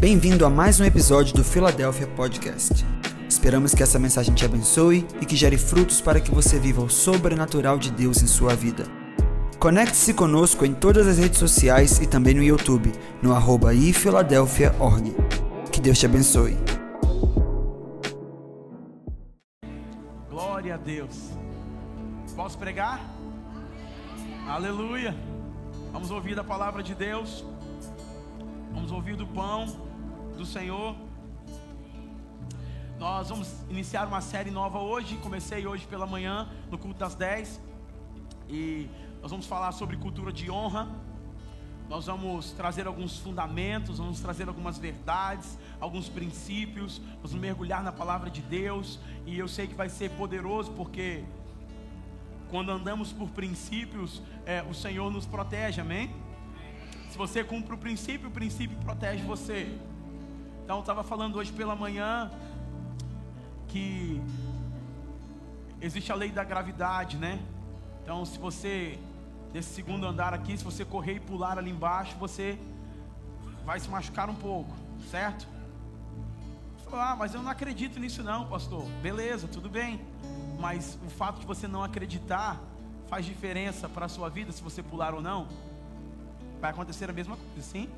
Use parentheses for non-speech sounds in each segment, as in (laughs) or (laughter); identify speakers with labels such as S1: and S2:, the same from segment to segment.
S1: Bem-vindo a mais um episódio do Philadelphia Podcast. Esperamos que essa mensagem te abençoe e que gere frutos para que você viva o sobrenatural de Deus em sua vida. Conecte-se conosco em todas as redes sociais e também no YouTube, no arroba ifiladelphia.org. Que Deus te abençoe.
S2: Glória a Deus. Posso pregar? Aleluia. Vamos ouvir da palavra de Deus. Vamos ouvir do pão do Senhor. Nós vamos iniciar uma série nova hoje. Comecei hoje pela manhã, no culto das 10. E nós vamos falar sobre cultura de honra. Nós vamos trazer alguns fundamentos, vamos trazer algumas verdades, alguns princípios, vamos mergulhar na palavra de Deus, e eu sei que vai ser poderoso, porque quando andamos por princípios, é, o Senhor nos protege, amém? Se você cumpre o princípio, o princípio protege você. Então, eu estava falando hoje pela manhã que existe a lei da gravidade, né? Então, se você, desse segundo andar aqui, se você correr e pular ali embaixo, você vai se machucar um pouco, certo? ah, mas eu não acredito nisso não, pastor. Beleza, tudo bem. Mas o fato de você não acreditar faz diferença para a sua vida se você pular ou não? Vai acontecer a mesma coisa, sim?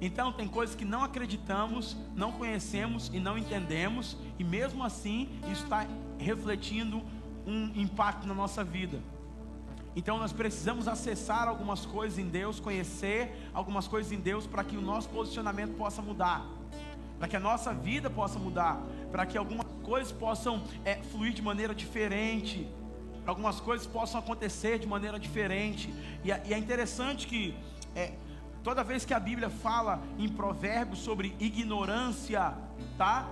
S2: Então, tem coisas que não acreditamos, não conhecemos e não entendemos, e mesmo assim, isso está refletindo um impacto na nossa vida. Então, nós precisamos acessar algumas coisas em Deus, conhecer algumas coisas em Deus, para que o nosso posicionamento possa mudar, para que a nossa vida possa mudar, para que algumas coisas possam é, fluir de maneira diferente, algumas coisas possam acontecer de maneira diferente. E, e é interessante que é, toda vez que a Bíblia fala em provérbios sobre ignorância, tá?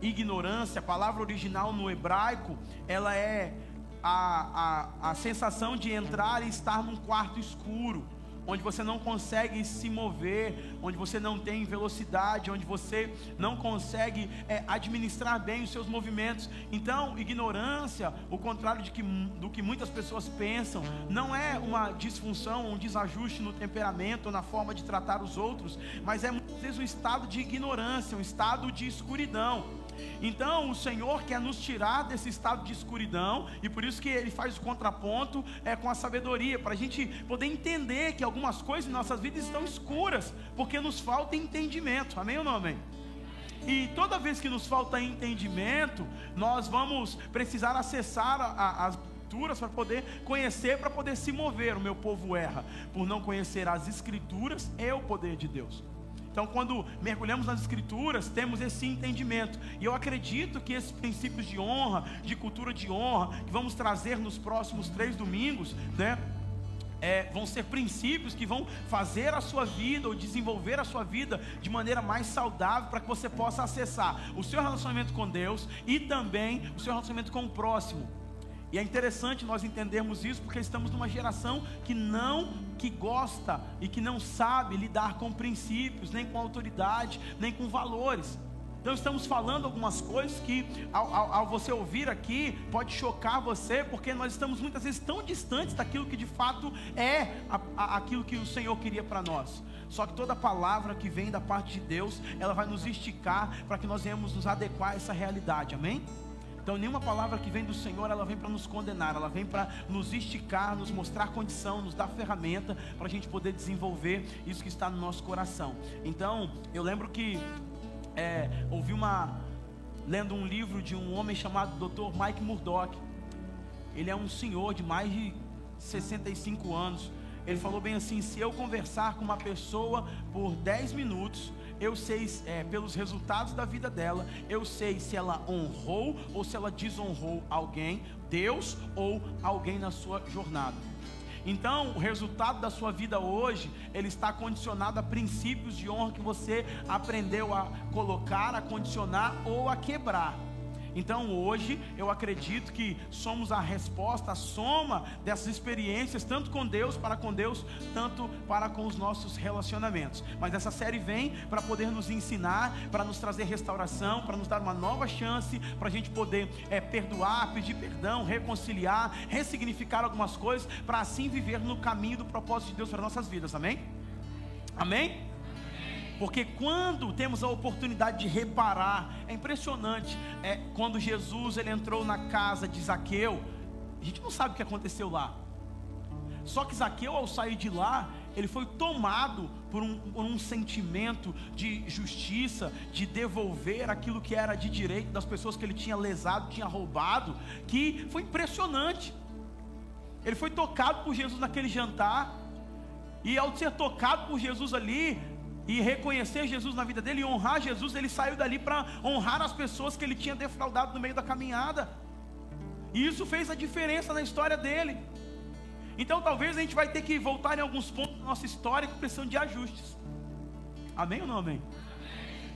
S2: Ignorância, a palavra original no hebraico, ela é a, a, a sensação de entrar e estar num quarto escuro onde você não consegue se mover, onde você não tem velocidade, onde você não consegue é, administrar bem os seus movimentos. Então, ignorância, o contrário de que, do que muitas pessoas pensam, não é uma disfunção, um desajuste no temperamento ou na forma de tratar os outros, mas é muitas vezes um estado de ignorância, um estado de escuridão. Então o Senhor quer nos tirar desse estado de escuridão, e por isso que Ele faz o contraponto é, com a sabedoria, para a gente poder entender que algumas coisas em nossas vidas estão escuras, porque nos falta entendimento, amém ou não amém? E toda vez que nos falta entendimento, nós vamos precisar acessar as escrituras para poder conhecer, para poder se mover. O meu povo erra por não conhecer as escrituras e o poder de Deus. Então, quando mergulhamos nas Escrituras, temos esse entendimento. E eu acredito que esses princípios de honra, de cultura de honra, que vamos trazer nos próximos três domingos, né? É, vão ser princípios que vão fazer a sua vida ou desenvolver a sua vida de maneira mais saudável para que você possa acessar o seu relacionamento com Deus e também o seu relacionamento com o próximo. E é interessante nós entendermos isso porque estamos numa geração que não, que gosta e que não sabe lidar com princípios, nem com autoridade, nem com valores. Então estamos falando algumas coisas que ao, ao, ao, você ouvir aqui pode chocar você, porque nós estamos muitas vezes tão distantes daquilo que de fato é a, a, aquilo que o Senhor queria para nós. Só que toda palavra que vem da parte de Deus, ela vai nos esticar para que nós venhamos nos adequar a essa realidade. Amém? Então, nenhuma palavra que vem do Senhor, ela vem para nos condenar, ela vem para nos esticar, nos mostrar condição, nos dar ferramenta para a gente poder desenvolver isso que está no nosso coração. Então, eu lembro que é, ouvi uma, lendo um livro de um homem chamado Dr. Mike Murdock. Ele é um senhor de mais de 65 anos. Ele falou bem assim: se eu conversar com uma pessoa por 10 minutos, eu sei é, pelos resultados da vida dela, eu sei se ela honrou ou se ela desonrou alguém, Deus ou alguém na sua jornada. Então, o resultado da sua vida hoje, ele está condicionado a princípios de honra que você aprendeu a colocar, a condicionar ou a quebrar. Então hoje eu acredito que somos a resposta, a soma dessas experiências, tanto com Deus, para com Deus, tanto para com os nossos relacionamentos. Mas essa série vem para poder nos ensinar, para nos trazer restauração, para nos dar uma nova chance, para a gente poder é, perdoar, pedir perdão, reconciliar, ressignificar algumas coisas, para assim viver no caminho do propósito de Deus para nossas vidas. Amém? Amém? Porque quando temos a oportunidade de reparar, é impressionante. É quando Jesus ele entrou na casa de Zaqueu, a gente não sabe o que aconteceu lá. Só que Zaqueu, ao sair de lá, ele foi tomado por um, por um, sentimento de justiça, de devolver aquilo que era de direito das pessoas que ele tinha lesado, tinha roubado, que foi impressionante. Ele foi tocado por Jesus naquele jantar, e ao ser tocado por Jesus ali, e reconhecer Jesus na vida dele, e honrar Jesus, ele saiu dali para honrar as pessoas que ele tinha defraudado no meio da caminhada, e isso fez a diferença na história dele. Então talvez a gente vai ter que voltar em alguns pontos da nossa história que precisam de ajustes. Amém ou não amém?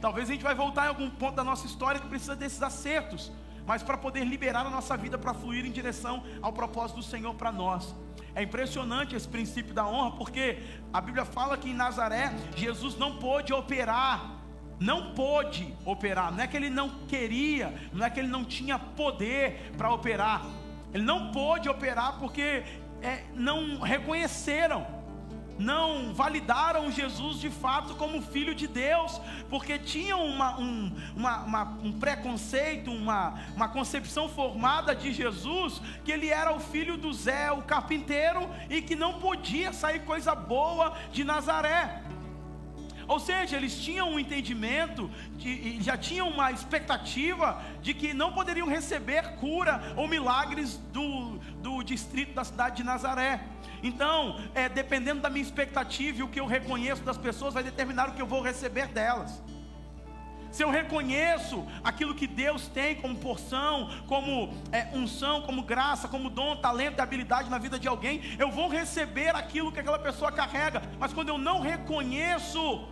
S2: Talvez a gente vai voltar em algum ponto da nossa história que precisa desses acertos, mas para poder liberar a nossa vida para fluir em direção ao propósito do Senhor para nós. É impressionante esse princípio da honra, porque a Bíblia fala que em Nazaré Jesus não pôde operar, não pôde operar, não é que ele não queria, não é que ele não tinha poder para operar, ele não pôde operar porque é, não reconheceram, não validaram Jesus de fato como filho de Deus, porque tinham uma, um, uma, uma, um preconceito, uma, uma concepção formada de Jesus, que ele era o filho do Zé, o carpinteiro, e que não podia sair coisa boa de Nazaré. Ou seja, eles tinham um entendimento, de, já tinham uma expectativa de que não poderiam receber cura ou milagres do, do distrito da cidade de Nazaré. Então, é, dependendo da minha expectativa e o que eu reconheço das pessoas, vai determinar o que eu vou receber delas. Se eu reconheço aquilo que Deus tem como porção, como é, unção, como graça, como dom, talento e habilidade na vida de alguém, eu vou receber aquilo que aquela pessoa carrega. Mas quando eu não reconheço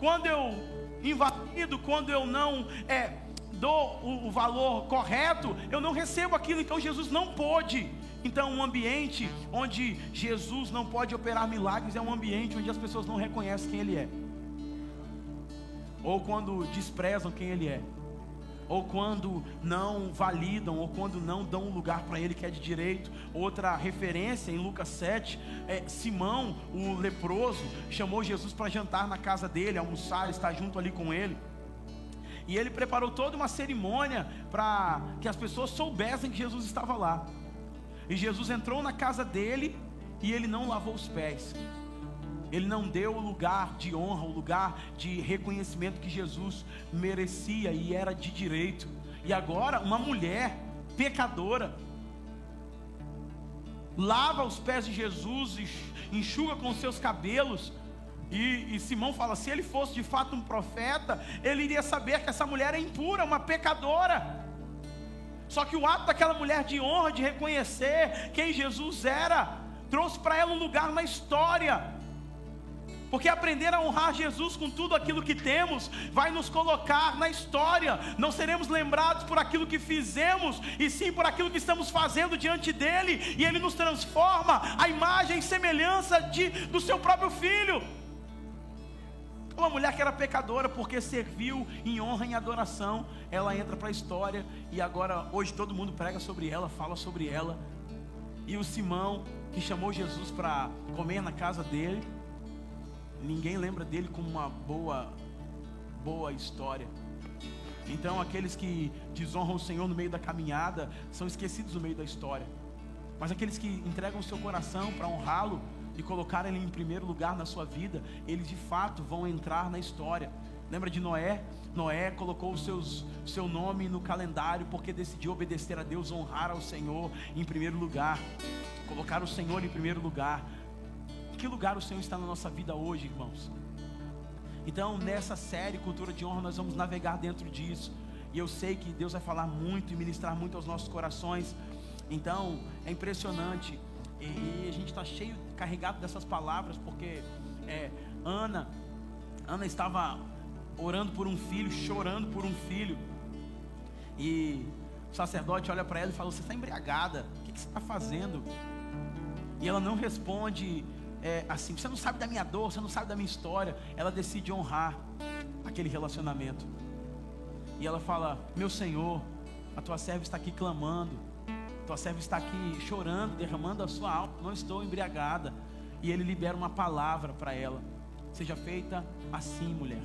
S2: quando eu invalido, quando eu não é, dou o, o valor correto, eu não recebo aquilo. Então Jesus não pôde. Então, um ambiente onde Jesus não pode operar milagres é um ambiente onde as pessoas não reconhecem quem Ele é, ou quando desprezam quem Ele é ou quando não validam, ou quando não dão um lugar para ele que é de direito. Outra referência em Lucas 7, é Simão, o leproso, chamou Jesus para jantar na casa dele, almoçar, estar junto ali com ele. E ele preparou toda uma cerimônia para que as pessoas soubessem que Jesus estava lá. E Jesus entrou na casa dele e ele não lavou os pés. Ele não deu o lugar de honra, o lugar de reconhecimento que Jesus merecia e era de direito. E agora, uma mulher pecadora lava os pés de Jesus, enxuga com seus cabelos. E, e, Simão fala: se ele fosse de fato um profeta, ele iria saber que essa mulher é impura, uma pecadora. Só que o ato daquela mulher de honra, de reconhecer quem Jesus era, trouxe para ela um lugar na história. Porque aprender a honrar Jesus com tudo aquilo que temos vai nos colocar na história. Não seremos lembrados por aquilo que fizemos, e sim por aquilo que estamos fazendo diante dele, e ele nos transforma a imagem e semelhança de, do seu próprio filho. Uma mulher que era pecadora porque serviu em honra e adoração, ela entra para a história e agora hoje todo mundo prega sobre ela, fala sobre ela. E o Simão que chamou Jesus para comer na casa dele, ninguém lembra dele como uma boa, boa história. Então, aqueles que desonram o Senhor no meio da caminhada são esquecidos no meio da história. Mas aqueles que entregam o seu coração para honrá-lo e colocar ele em primeiro lugar na sua vida, eles de fato vão entrar na história. Lembra de Noé? Noé colocou o seu nome no calendário porque decidiu obedecer a Deus, honrar ao Senhor em primeiro lugar, colocar o Senhor em primeiro lugar que lugar o Senhor está na nossa vida hoje, irmãos? Então, nessa série Cultura de Honra, nós vamos navegar dentro disso. E eu sei que Deus vai falar muito e ministrar muito aos nossos corações. Então, é impressionante. E a gente está cheio, carregado dessas palavras, porque é, Ana, Ana estava orando por um filho, chorando por um filho. E o sacerdote olha para ela e fala: Você está embriagada, o que, que você está fazendo? E ela não responde é, assim, você não sabe da minha dor, você não sabe da minha história. Ela decide honrar aquele relacionamento. E ela fala: Meu Senhor, a tua serva está aqui clamando, tua serva está aqui chorando, derramando a sua alma. Não estou embriagada. E ele libera uma palavra para ela. seja feita assim, mulher.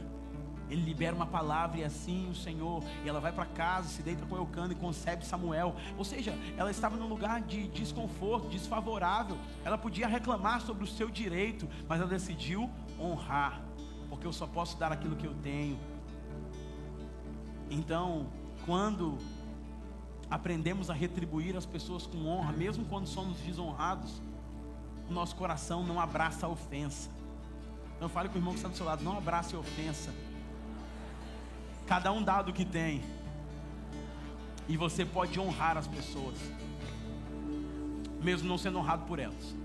S2: Ele libera uma palavra e assim o Senhor, e ela vai para casa, se deita com Eucana e concebe Samuel. Ou seja, ela estava num lugar de desconforto, desfavorável. Ela podia reclamar sobre o seu direito, mas ela decidiu honrar, porque eu só posso dar aquilo que eu tenho. Então, quando aprendemos a retribuir as pessoas com honra, mesmo quando somos desonrados, o nosso coração não abraça a ofensa. Então fale com o irmão que está do seu lado, não abrace a ofensa. Cada um dá do que tem. E você pode honrar as pessoas, mesmo não sendo honrado por elas.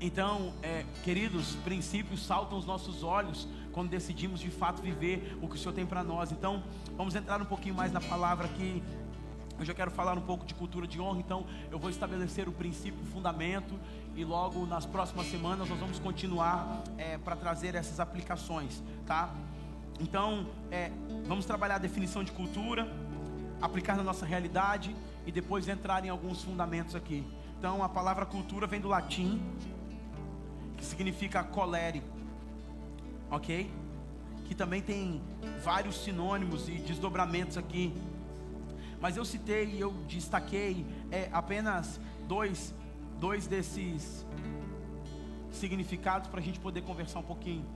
S2: Então, é, queridos, princípios saltam os nossos olhos quando decidimos de fato viver o que o Senhor tem para nós. Então, vamos entrar um pouquinho mais na palavra aqui. Eu quero falar um pouco de cultura de honra, então eu vou estabelecer o princípio, o fundamento, e logo nas próximas semanas nós vamos continuar é, para trazer essas aplicações, tá? Então, é, vamos trabalhar a definição de cultura, aplicar na nossa realidade e depois entrar em alguns fundamentos aqui. Então, a palavra cultura vem do latim, que significa colere, ok? Que também tem vários sinônimos e desdobramentos aqui mas eu citei e eu destaquei é, apenas dois, dois desses significados para a gente poder conversar um pouquinho.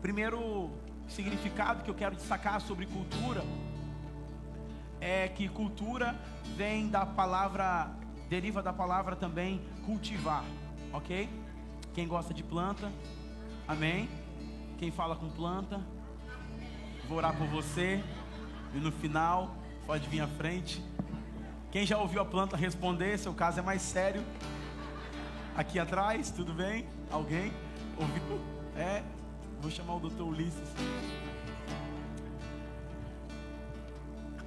S2: Primeiro significado que eu quero destacar sobre cultura é que cultura vem da palavra, deriva da palavra também cultivar, ok? Quem gosta de planta, amém? Quem fala com planta, vou orar por você e no final Pode vir à frente. Quem já ouviu a planta responder, seu caso é mais sério. Aqui atrás, tudo bem? Alguém? Ouviu? É. Vou chamar o doutor Ulisses.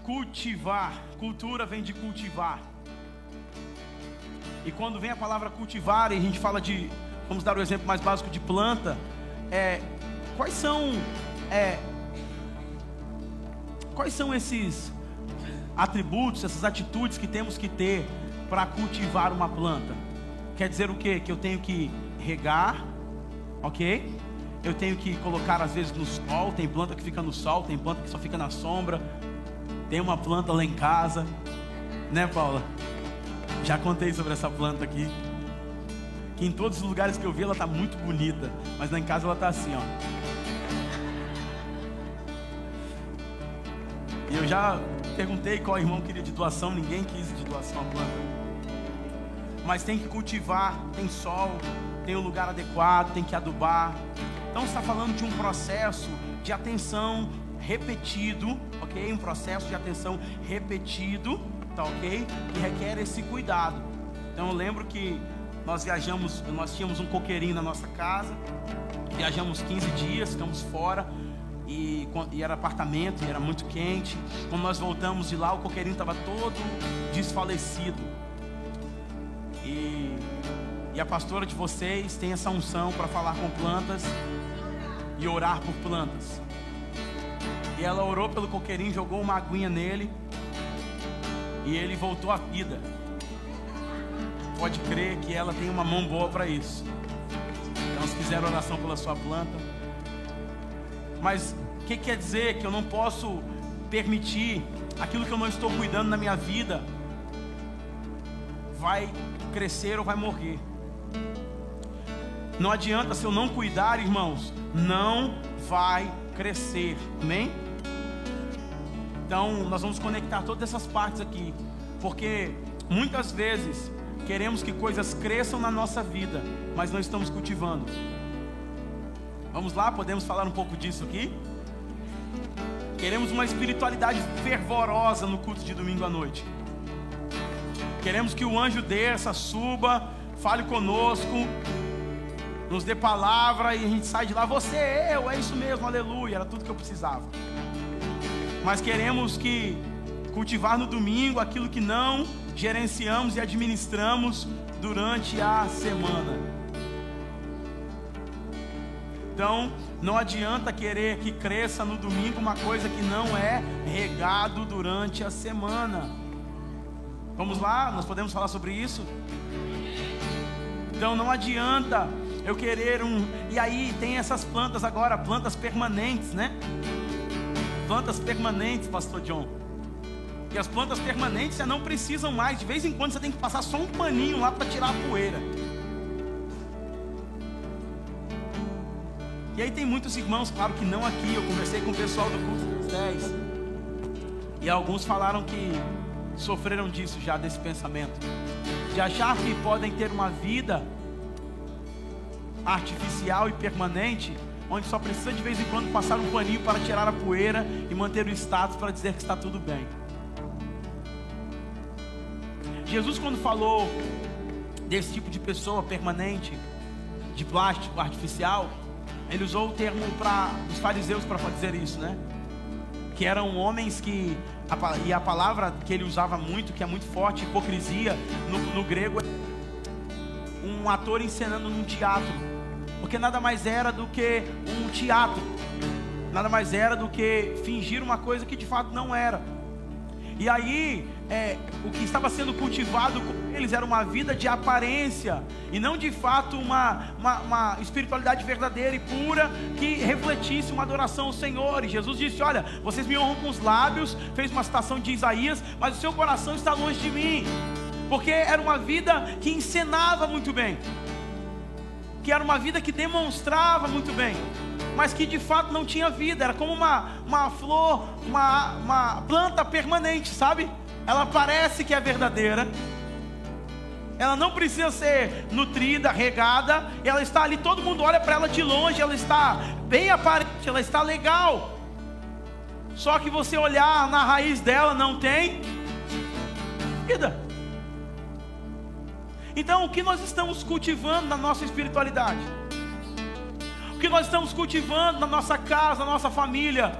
S2: Cultivar. Cultura vem de cultivar. E quando vem a palavra cultivar, e a gente fala de. Vamos dar o exemplo mais básico de planta. É, quais são. É, quais são esses atributos, essas atitudes que temos que ter para cultivar uma planta. Quer dizer o quê? Que eu tenho que regar, ok? Eu tenho que colocar às vezes no sol. Tem planta que fica no sol, tem planta que só fica na sombra. Tem uma planta lá em casa, né, Paula? Já contei sobre essa planta aqui. Que em todos os lugares que eu vi ela está muito bonita, mas lá em casa ela está assim, ó. Eu já perguntei qual irmão queria de doação, ninguém quis de doação a planta. Mas tem que cultivar, tem sol, tem o um lugar adequado, tem que adubar. Então está falando de um processo de atenção repetido, ok? Um processo de atenção repetido, tá ok? Que requer esse cuidado. Então eu lembro que nós viajamos, nós tínhamos um coqueirinho na nossa casa, viajamos 15 dias, ficamos fora e, e, era apartamento, e era muito quente. Quando nós voltamos de lá, o coqueirinho estava todo desfalecido. E, e a pastora de vocês tem essa unção para falar com plantas e orar por plantas. E ela orou pelo coqueirinho, jogou uma aguinha nele e ele voltou à vida. Pode crer que ela tem uma mão boa para isso. Então, se quiser oração pela sua planta, mas o que quer dizer que eu não posso permitir aquilo que eu não estou cuidando na minha vida vai crescer ou vai morrer? Não adianta se eu não cuidar, irmãos, não vai crescer. Amém? Então, nós vamos conectar todas essas partes aqui, porque muitas vezes queremos que coisas cresçam na nossa vida, mas não estamos cultivando. Vamos lá, podemos falar um pouco disso aqui? Queremos uma espiritualidade fervorosa no culto de domingo à noite. Queremos que o anjo desça, suba, fale conosco, nos dê palavra e a gente sai de lá. Você, eu, é isso mesmo, aleluia, era tudo que eu precisava. Mas queremos que cultivar no domingo aquilo que não gerenciamos e administramos durante a semana. Então, não adianta querer que cresça no domingo uma coisa que não é regado durante a semana. Vamos lá, nós podemos falar sobre isso? Então, não adianta eu querer um. E aí tem essas plantas agora, plantas permanentes, né? Plantas permanentes, Pastor John. E as plantas permanentes você não precisam mais. De vez em quando você tem que passar só um paninho lá para tirar a poeira. E aí tem muitos irmãos, claro que não aqui. Eu conversei com o pessoal do culto dos 10. E alguns falaram que sofreram disso já, desse pensamento. De achar que podem ter uma vida artificial e permanente, onde só precisa de vez em quando passar um paninho para tirar a poeira e manter o status para dizer que está tudo bem. Jesus, quando falou desse tipo de pessoa permanente, de plástico artificial, ele usou o termo para os fariseus para dizer isso, né? Que eram homens que e a palavra que ele usava muito, que é muito forte, hipocrisia no, no grego, é um ator encenando num teatro, porque nada mais era do que um teatro, nada mais era do que fingir uma coisa que de fato não era. E aí, é, o que estava sendo cultivado com eles era uma vida de aparência e não de fato uma, uma, uma, espiritualidade verdadeira e pura que refletisse uma adoração ao Senhor. E Jesus disse: Olha, vocês me honram com os lábios, fez uma citação de Isaías, mas o seu coração está longe de mim, porque era uma vida que encenava muito bem, que era uma vida que demonstrava muito bem mas que de fato não tinha vida, era como uma, uma flor, uma, uma planta permanente, sabe? Ela parece que é verdadeira, ela não precisa ser nutrida, regada, ela está ali, todo mundo olha para ela de longe, ela está bem aparente, ela está legal. Só que você olhar na raiz dela não tem vida. Então, o que nós estamos cultivando na nossa espiritualidade? O que nós estamos cultivando na nossa casa, na nossa família,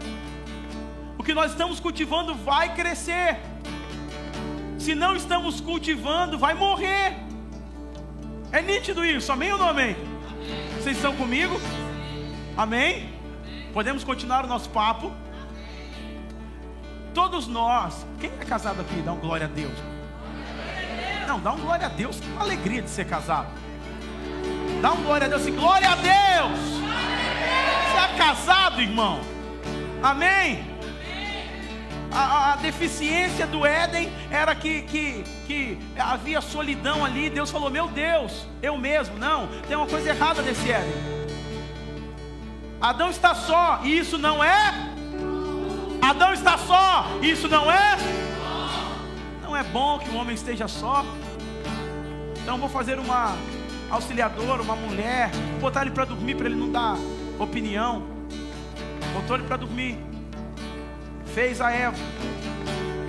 S2: o que nós estamos cultivando vai crescer. Se não estamos cultivando, vai morrer. É nítido isso, amém ou não amém? Vocês estão comigo? Amém? Podemos continuar o nosso papo? Todos nós, quem é casado aqui, dá um glória a Deus. Não, dá um glória a Deus, que alegria de ser casado. Dá um glória a Deus, glória a Deus está casado, irmão. Amém? A, a, deficiência do Éden era que, que, que havia solidão ali. Deus falou: Meu Deus, eu mesmo. Não, tem uma coisa errada nesse Éden. Adão está só, e isso não é. Adão está só, e isso não é. Não é bom que o homem esteja só. Então vou fazer uma auxiliadora, uma mulher, botar ele para dormir para ele não dar opinião, botou ele para dormir, fez a Eva.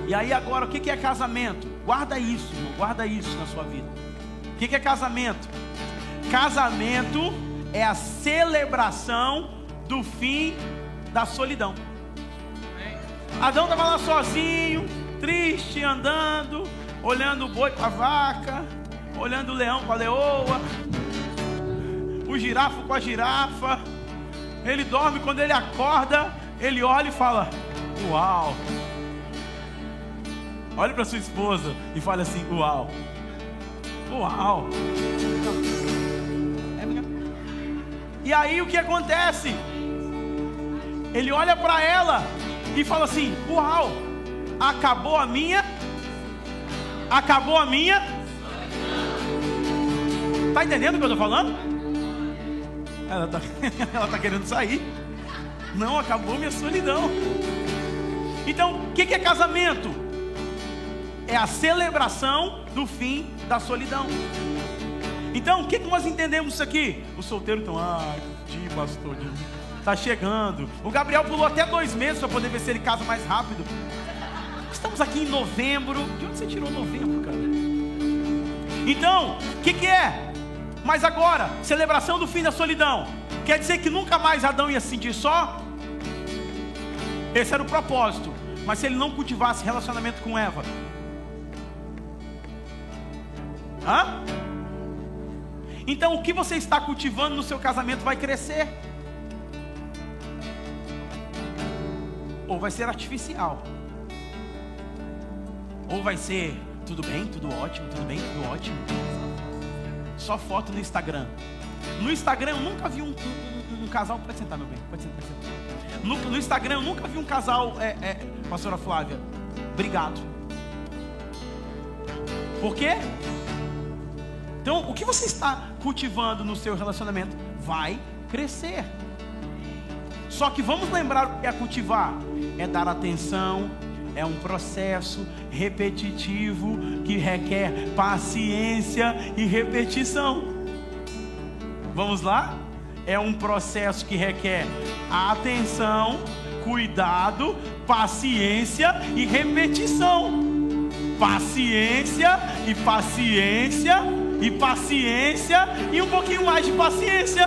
S2: E aí agora, o que é casamento? Guarda isso, irmão, guarda isso na sua vida. O que é casamento? Casamento é a celebração do fim da solidão. Adão estava lá sozinho, triste, andando, olhando o boi com a vaca, olhando o leão com a leoa, o girafa com a girafa, ele dorme, quando ele acorda, ele olha e fala: Uau! Olhe para sua esposa e fale assim: Uau! Uau! E aí o que acontece? Ele olha para ela e fala assim: Uau! Acabou a minha? Acabou a minha? Tá entendendo o que eu estou falando? Ela está (laughs) ela tá querendo sair. Não, acabou minha solidão. Então, o que, que é casamento? É a celebração do fim da solidão. Então, o que, que nós entendemos isso aqui? O solteiro então, ah, de pastor, está chegando. O Gabriel pulou até dois meses para poder ver se ele casa mais rápido. Estamos aqui em novembro. De onde você tirou novembro, cara? Então, o que, que é? Mas agora, celebração do fim da solidão. Quer dizer que nunca mais Adão ia se sentir só? Esse era o propósito. Mas se ele não cultivasse relacionamento com Eva, Hã? Então o que você está cultivando no seu casamento vai crescer. Ou vai ser artificial. Ou vai ser tudo bem, tudo ótimo, tudo bem, tudo ótimo só foto no Instagram. No Instagram eu nunca vi um, um, um, um casal. Pode sentar, meu bem. Pode sentar, pode sentar. No, no Instagram eu nunca vi um casal. É, é, Pastora Flávia, obrigado. Por quê? Então, o que você está cultivando no seu relacionamento vai crescer. Só que vamos lembrar o que é cultivar: é dar atenção, é um processo repetitivo que requer paciência e repetição. Vamos lá? É um processo que requer atenção, cuidado, paciência e repetição. Paciência e paciência e paciência e um pouquinho mais de paciência.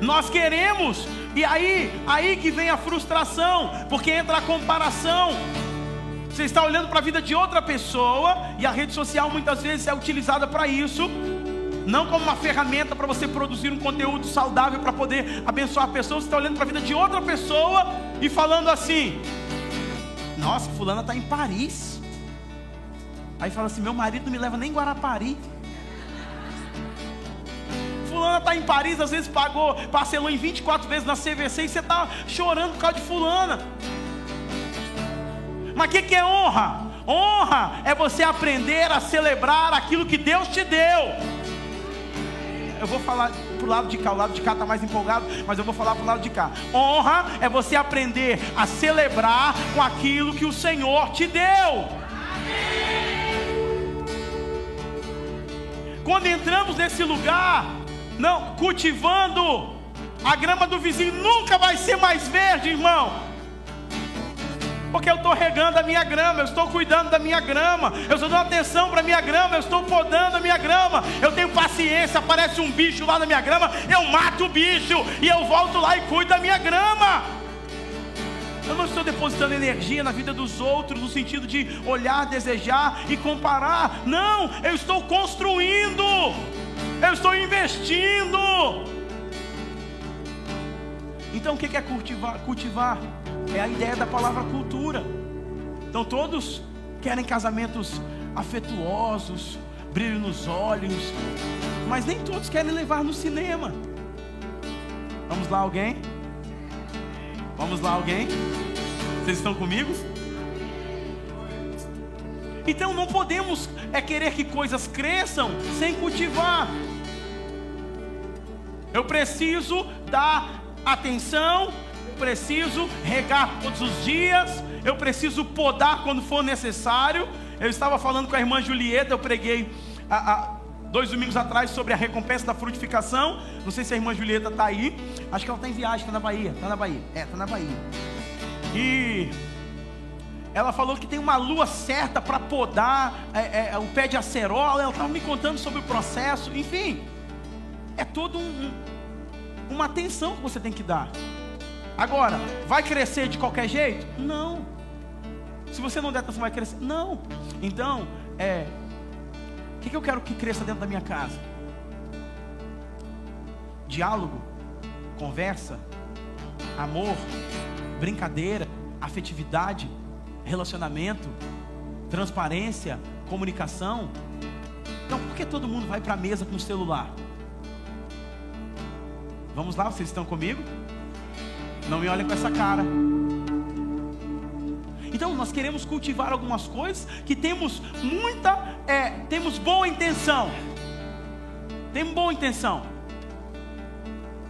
S2: Nós queremos, e aí, aí que vem a frustração, porque entra a comparação. Você está olhando para a vida de outra pessoa e a rede social muitas vezes é utilizada para isso, não como uma ferramenta para você produzir um conteúdo saudável para poder abençoar pessoas. Você está olhando para a vida de outra pessoa e falando assim: Nossa, fulana está em Paris. Aí fala assim: Meu marido não me leva nem em Guarapari. Fulana está em Paris, às vezes pagou, parcelou em 24 vezes na CVC e você está chorando por causa de Fulana. Mas o que, que é honra? Honra é você aprender a celebrar aquilo que Deus te deu. Eu vou falar pro lado de cá, o lado de cá está mais empolgado, mas eu vou falar pro lado de cá. Honra é você aprender a celebrar com aquilo que o Senhor te deu. Quando entramos nesse lugar, não, cultivando, a grama do vizinho nunca vai ser mais verde, irmão. Porque eu estou regando a minha grama, eu estou cuidando da minha grama, eu estou dando atenção para a minha grama, eu estou podando a minha grama, eu tenho paciência, aparece um bicho lá na minha grama, eu mato o bicho e eu volto lá e cuido da minha grama. Eu não estou depositando energia na vida dos outros no sentido de olhar, desejar e comparar. Não, eu estou construindo. Eu estou investindo. Então o que é cultivar? Cultivar é a ideia da palavra cultura. Então todos querem casamentos afetuosos, brilho nos olhos, mas nem todos querem levar no cinema. Vamos lá, alguém? Vamos lá, alguém? Vocês estão comigo? Então não podemos é querer que coisas cresçam sem cultivar. Eu preciso dar atenção, eu preciso regar todos os dias, eu preciso podar quando for necessário. Eu estava falando com a irmã Julieta, eu preguei a, a, dois domingos atrás sobre a recompensa da frutificação. Não sei se a irmã Julieta está aí. Acho que ela está em viagem, está na Bahia. Está na Bahia. É, está na Bahia. E ela falou que tem uma lua certa para podar é, é, o pé de acerola. Ela estava me contando sobre o processo. Enfim, é todo um, uma atenção que você tem que dar. Agora, vai crescer de qualquer jeito? Não. Se você não der atenção, vai crescer? Não. Então, é, o que, que eu quero que cresça dentro da minha casa? Diálogo, conversa, amor, brincadeira, afetividade relacionamento, transparência, comunicação. Então, por que todo mundo vai para a mesa com o celular? Vamos lá, vocês estão comigo? Não me olhem com essa cara. Então, nós queremos cultivar algumas coisas que temos muita, é, temos boa intenção. Temos boa intenção.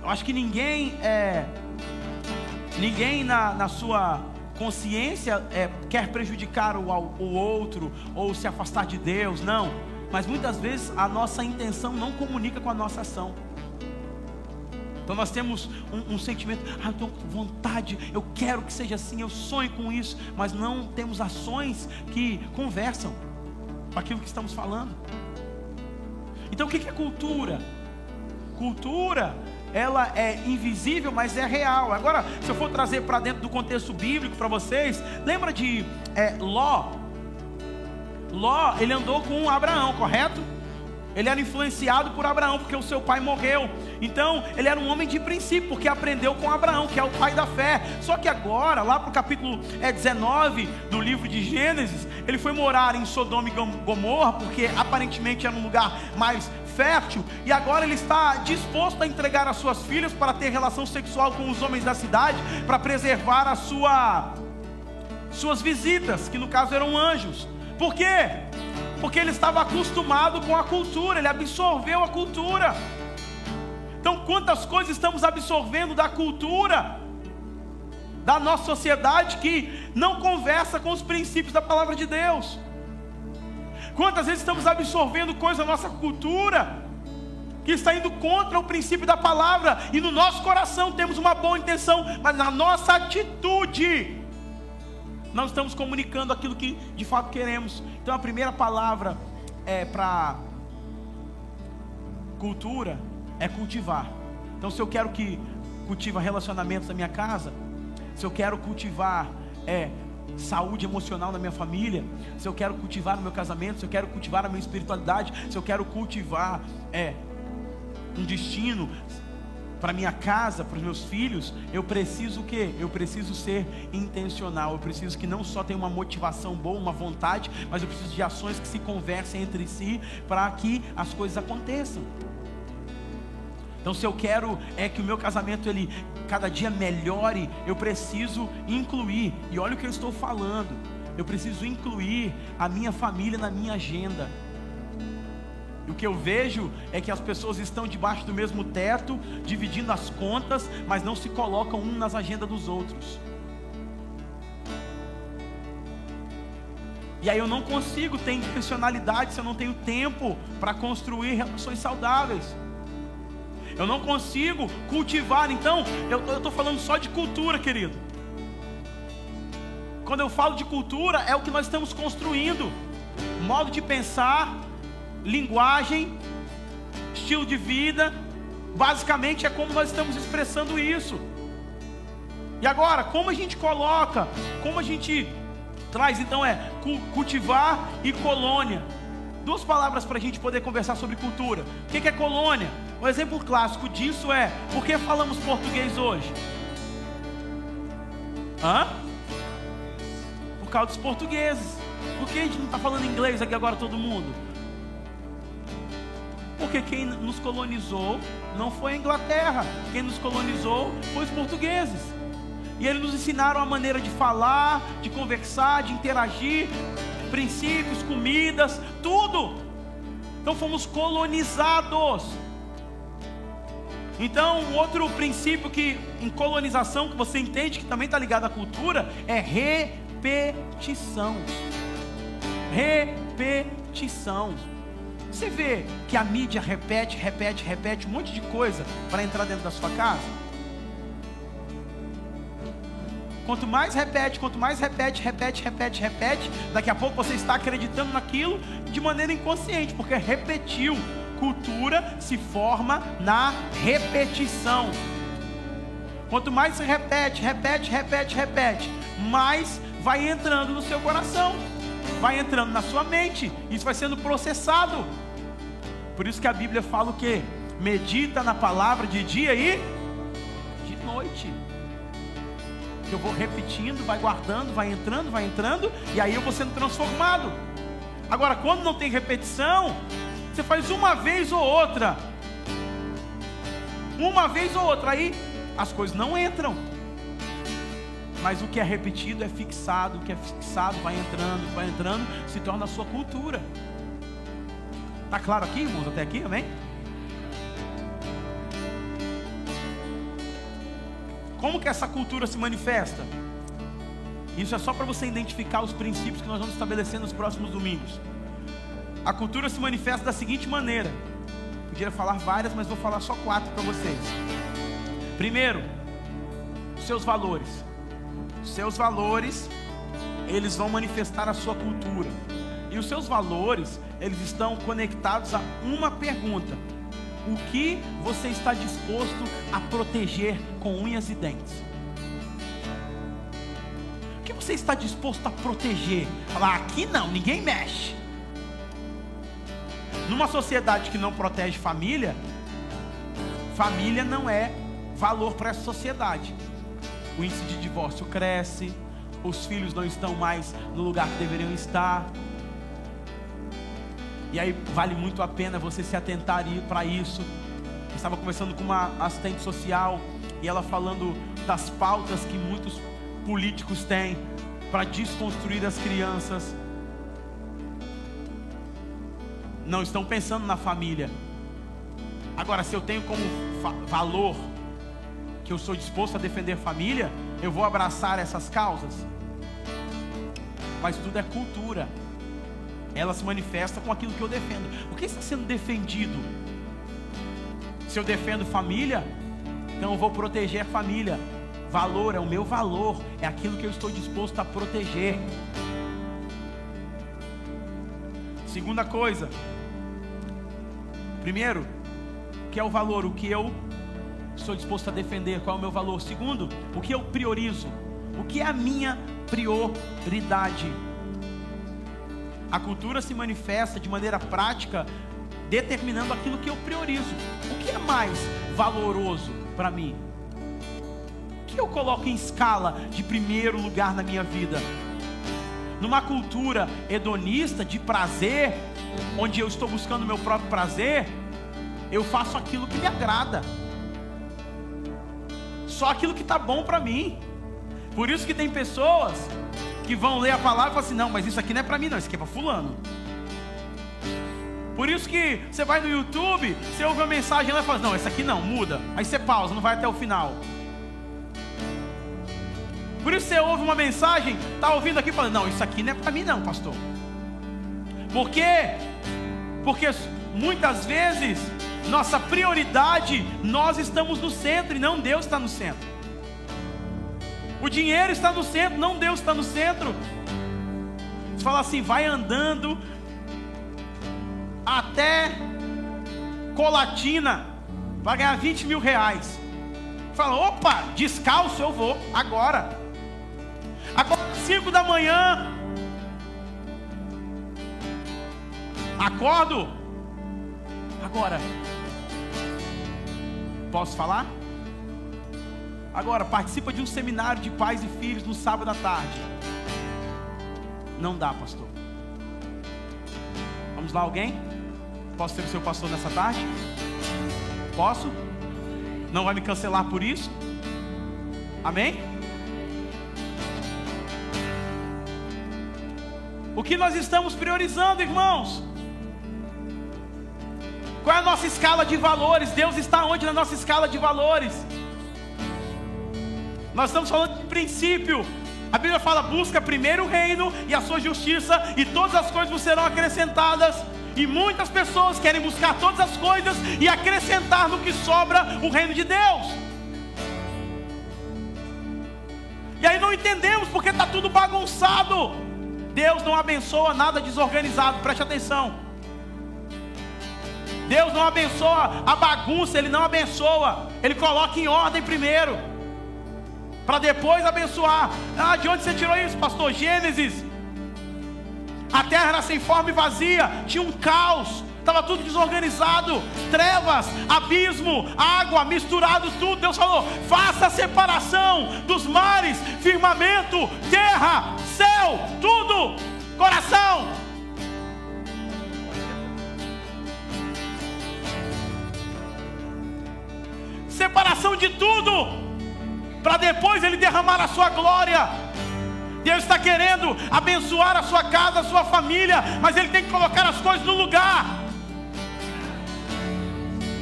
S2: Eu acho que ninguém é, ninguém na, na sua consciência é, quer prejudicar o, o outro ou se afastar de Deus, não. Mas muitas vezes a nossa intenção não comunica com a nossa ação. Então nós temos um, um, sentimento, ah, eu tenho vontade, eu quero que seja assim, eu sonho com isso, mas não temos ações que conversam com aquilo que estamos falando. Então o que é cultura? Cultura ela é invisível, mas é real. Agora, se eu for trazer para dentro do contexto bíblico para vocês, lembra de é, Ló? Ló, ele andou com Abraão, correto? Ele era influenciado por Abraão, porque o seu pai morreu. Então, ele era um homem de princípio, porque aprendeu com Abraão, que é o pai da fé. Só que agora, lá para o capítulo 19 é, do livro de Gênesis, ele foi morar em Sodoma e Gomorra, porque aparentemente era um lugar mais fértil, e agora ele está disposto a entregar as suas filhas para ter relação sexual com os homens da cidade, para preservar a sua suas visitas, que no caso eram anjos. Por quê? Porque ele estava acostumado com a cultura, ele absorveu a cultura. Então, quantas coisas estamos absorvendo da cultura da nossa sociedade que não conversa com os princípios da palavra de Deus? Quantas vezes estamos absorvendo coisas da nossa cultura que está indo contra o princípio da palavra e no nosso coração temos uma boa intenção, mas na nossa atitude nós estamos comunicando aquilo que de fato queremos. Então a primeira palavra é para cultura é cultivar. Então se eu quero que cultiva relacionamentos na minha casa, se eu quero cultivar é, saúde emocional na minha família, se eu quero cultivar no meu casamento, se eu quero cultivar a minha espiritualidade, se eu quero cultivar é, um destino para minha casa, para os meus filhos, eu preciso o quê? Eu preciso ser intencional. Eu preciso que não só tenha uma motivação boa, uma vontade, mas eu preciso de ações que se conversem entre si para que as coisas aconteçam. Então, se eu quero é que o meu casamento ele cada dia melhore, eu preciso incluir. E olha o que eu estou falando. Eu preciso incluir a minha família na minha agenda. E o que eu vejo é que as pessoas estão debaixo do mesmo teto, dividindo as contas, mas não se colocam um nas agendas dos outros. E aí eu não consigo ter intencionalidade se eu não tenho tempo para construir relações saudáveis. Eu não consigo cultivar, então, eu estou falando só de cultura, querido. Quando eu falo de cultura, é o que nós estamos construindo: modo de pensar, linguagem, estilo de vida. Basicamente é como nós estamos expressando isso. E agora, como a gente coloca, como a gente traz, então é cultivar e colônia. Duas palavras para a gente poder conversar sobre cultura. O que é colônia? Um exemplo clássico disso é: por que falamos português hoje? Hã? Por causa dos portugueses. Por que a gente não está falando inglês aqui agora todo mundo? Porque quem nos colonizou não foi a Inglaterra, quem nos colonizou foi os portugueses. E eles nos ensinaram a maneira de falar, de conversar, de interagir, princípios, comidas, tudo. Então fomos colonizados. Então, um outro princípio que em colonização que você entende que também está ligado à cultura é repetição. Repetição. Você vê que a mídia repete, repete, repete um monte de coisa para entrar dentro da sua casa? Quanto mais repete, quanto mais repete, repete, repete, repete, daqui a pouco você está acreditando naquilo de maneira inconsciente, porque repetiu. Cultura se forma na repetição. Quanto mais você repete, repete, repete, repete, mais vai entrando no seu coração, vai entrando na sua mente, isso vai sendo processado. Por isso que a Bíblia fala o que? Medita na palavra de dia e de noite. Eu vou repetindo, vai guardando, vai entrando, vai entrando, e aí eu vou sendo transformado. Agora, quando não tem repetição, você faz uma vez ou outra. Uma vez ou outra, aí as coisas não entram. Mas o que é repetido é fixado, o que é fixado vai entrando, vai entrando, se torna a sua cultura. Está claro aqui, irmãos, até aqui, amém? Como que essa cultura se manifesta? Isso é só para você identificar os princípios que nós vamos estabelecer nos próximos domingos. A cultura se manifesta da seguinte maneira. Podia falar várias, mas vou falar só quatro para vocês. Primeiro, seus valores. Seus valores, eles vão manifestar a sua cultura. E os seus valores, eles estão conectados a uma pergunta: o que você está disposto a proteger com unhas e dentes? O que você está disposto a proteger? Falar, aqui não, ninguém mexe. Numa sociedade que não protege família, família não é valor para essa sociedade. O índice de divórcio cresce, os filhos não estão mais no lugar que deveriam estar. E aí vale muito a pena você se atentar para isso. Eu estava conversando com uma assistente social e ela falando das pautas que muitos políticos têm para desconstruir as crianças. Não estão pensando na família. Agora, se eu tenho como valor que eu sou disposto a defender família, eu vou abraçar essas causas. Mas tudo é cultura. Ela se manifesta com aquilo que eu defendo. O que está sendo defendido? Se eu defendo família, então eu vou proteger a família. Valor é o meu valor, é aquilo que eu estou disposto a proteger. Segunda coisa. Primeiro, que é o valor? O que eu estou disposto a defender? Qual é o meu valor? Segundo, o que eu priorizo? O que é a minha prioridade? A cultura se manifesta de maneira prática, determinando aquilo que eu priorizo. O que é mais valoroso para mim? O que eu coloco em escala de primeiro lugar na minha vida? Numa cultura hedonista de prazer, onde eu estou buscando o meu próprio prazer, eu faço aquilo que me agrada. Só aquilo que está bom para mim. Por isso que tem pessoas que vão ler a palavra e falam assim: não, mas isso aqui não é para mim, não, isso aqui é para Fulano. Por isso que você vai no YouTube, você ouve uma mensagem lá e fala: não, essa aqui não, muda. Aí você pausa, não vai até o final. Por isso você ouve uma mensagem, está ouvindo aqui e fala: não, isso aqui não é para mim, não, pastor. Por quê? Porque muitas vezes nossa prioridade, nós estamos no centro e não Deus está no centro. O dinheiro está no centro, não Deus está no centro. Você fala assim, vai andando até Colatina, vai ganhar 20 mil reais. Fala, opa, descalço eu vou, agora. Agora, 5 da manhã. Acordo. Agora. Posso falar? Agora, participa de um seminário de pais e filhos no sábado à tarde. Não dá, pastor. Vamos lá, alguém? Posso ser o seu pastor nessa tarde? Posso? Não vai me cancelar por isso? Amém? O que nós estamos priorizando, irmãos? Qual é a nossa escala de valores? Deus está onde na nossa escala de valores? Nós estamos falando de princípio. A Bíblia fala: busca primeiro o reino e a sua justiça, e todas as coisas serão acrescentadas. E muitas pessoas querem buscar todas as coisas e acrescentar no que sobra o reino de Deus. E aí não entendemos porque está tudo bagunçado. Deus não abençoa nada desorganizado, preste atenção. Deus não abençoa a bagunça, Ele não abençoa, Ele coloca em ordem primeiro para depois abençoar. Ah, de onde você tirou isso, pastor? Gênesis. A terra era sem forma e vazia, tinha um caos, estava tudo desorganizado, trevas, abismo, água, misturado tudo. Deus falou: faça a separação dos mares, firmamento, terra, céu, tudo, coração. Separação de tudo para depois Ele derramar a sua glória. Deus está querendo abençoar a sua casa, a sua família, mas Ele tem que colocar as coisas no lugar.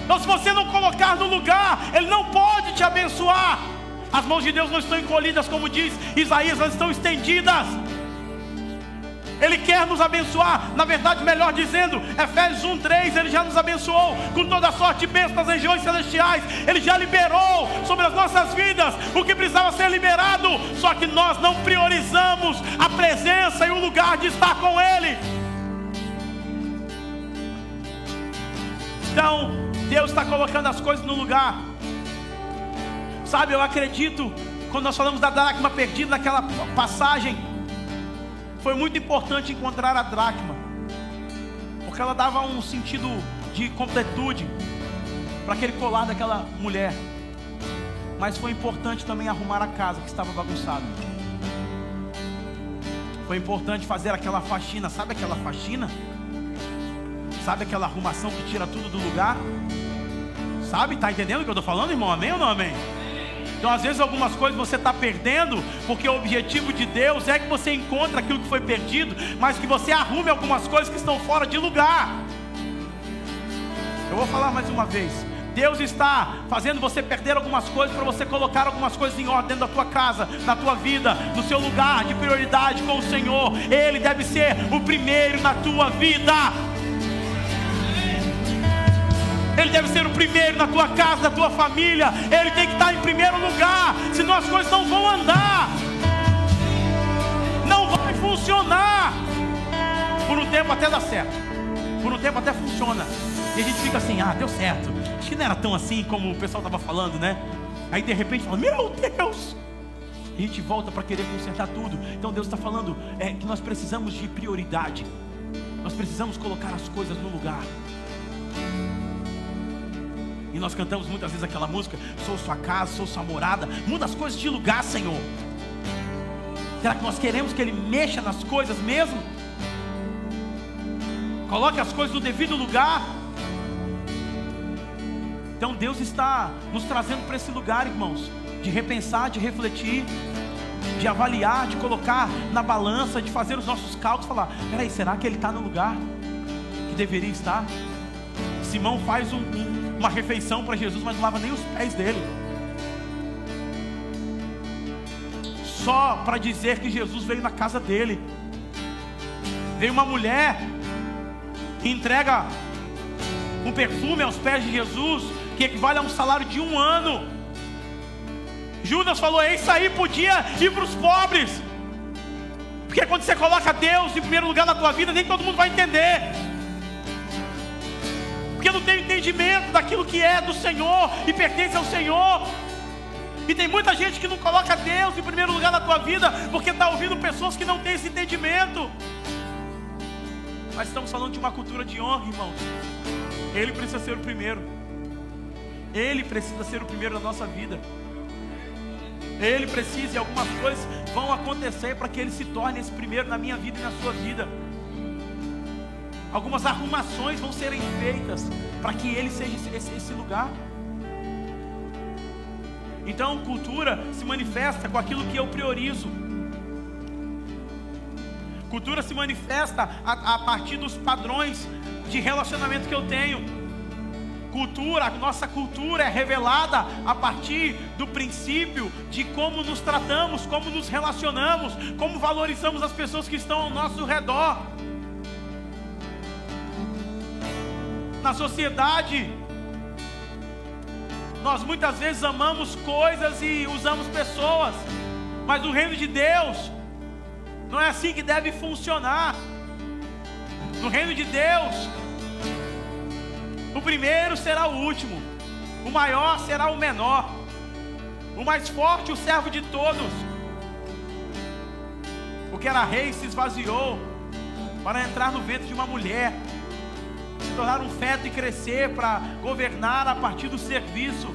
S2: Então, se você não colocar no lugar, Ele não pode te abençoar. As mãos de Deus não estão encolhidas, como diz Isaías, elas estão estendidas. Ele quer nos abençoar. Na verdade, melhor dizendo, Efésios 1:3, ele já nos abençoou com toda sorte de bênçãos nas regiões celestiais. Ele já liberou sobre as nossas vidas o que precisava ser liberado. Só que nós não priorizamos a presença e o lugar de estar com ele. Então, Deus está colocando as coisas no lugar. Sabe, eu acredito, quando nós falamos da dracma perdida naquela passagem, foi muito importante encontrar a dracma. porque ela dava um sentido de completude para aquele colar daquela mulher. Mas foi importante também arrumar a casa que estava bagunçada. Foi importante fazer aquela faxina, sabe aquela faxina? Sabe aquela arrumação que tira tudo do lugar? Sabe? Tá entendendo o que eu estou falando, irmão? Amém ou não amém? Então, às vezes, algumas coisas você está perdendo, porque o objetivo de Deus é que você encontre aquilo que foi perdido, mas que você arrume algumas coisas que estão fora de lugar. Eu vou falar mais uma vez. Deus está fazendo você perder algumas coisas para você colocar algumas coisas em ordem dentro da tua casa, na tua vida, no seu lugar de prioridade com o Senhor. Ele deve ser o primeiro na tua vida. Ele deve ser o primeiro na tua casa, na tua família. Ele tem que estar em primeiro funcionar. Por um tempo até dá certo. Por um tempo até funciona. E a gente fica assim, ah, deu certo. Acho que não era tão assim como o pessoal estava falando, né? Aí de repente fala, meu Deus! a gente volta para querer consertar tudo. Então Deus está falando é, que nós precisamos de prioridade. Nós precisamos colocar as coisas no lugar. E nós cantamos muitas vezes aquela música: Sou sua casa, sou sua morada. Muda as coisas de lugar, Senhor. Será que nós queremos que Ele mexa nas coisas mesmo? Coloque as coisas no devido lugar. Então Deus está nos trazendo para esse lugar, irmãos, de repensar, de refletir, de avaliar, de colocar na balança, de fazer os nossos cálculos, falar: peraí, será que ele está no lugar que deveria estar? Simão faz um, um, uma refeição para Jesus, mas não lava nem os pés dele. Só para dizer que Jesus veio na casa dele. Veio uma mulher que entrega um perfume aos pés de Jesus, que equivale a um salário de um ano. Judas falou: Isso aí podia ir para os pobres. Porque quando você coloca Deus em primeiro lugar na tua vida, nem todo mundo vai entender. Porque não tem entendimento daquilo que é do Senhor e pertence ao Senhor. E tem muita gente que não coloca Deus em primeiro lugar na tua vida, porque está ouvindo pessoas que não têm esse entendimento. Mas estamos falando de uma cultura de honra, irmãos. Ele precisa ser o primeiro. Ele precisa ser o primeiro da nossa vida. Ele precisa e algumas coisas vão acontecer para que ele se torne esse primeiro na minha vida e na sua vida. Algumas arrumações vão serem feitas para que ele seja esse, esse lugar. Então, cultura se manifesta com aquilo que eu priorizo. Cultura se manifesta a, a partir dos padrões de relacionamento que eu tenho cultura, a nossa cultura é revelada a partir do princípio de como nos tratamos, como nos relacionamos, como valorizamos as pessoas que estão ao nosso redor. Na sociedade, nós muitas vezes amamos coisas e usamos pessoas, mas no reino de Deus, não é assim que deve funcionar. No reino de Deus, o primeiro será o último, o maior será o menor, o mais forte o servo de todos. O que era rei se esvaziou para entrar no ventre de uma mulher, tornar um feto e crescer para governar a partir do serviço.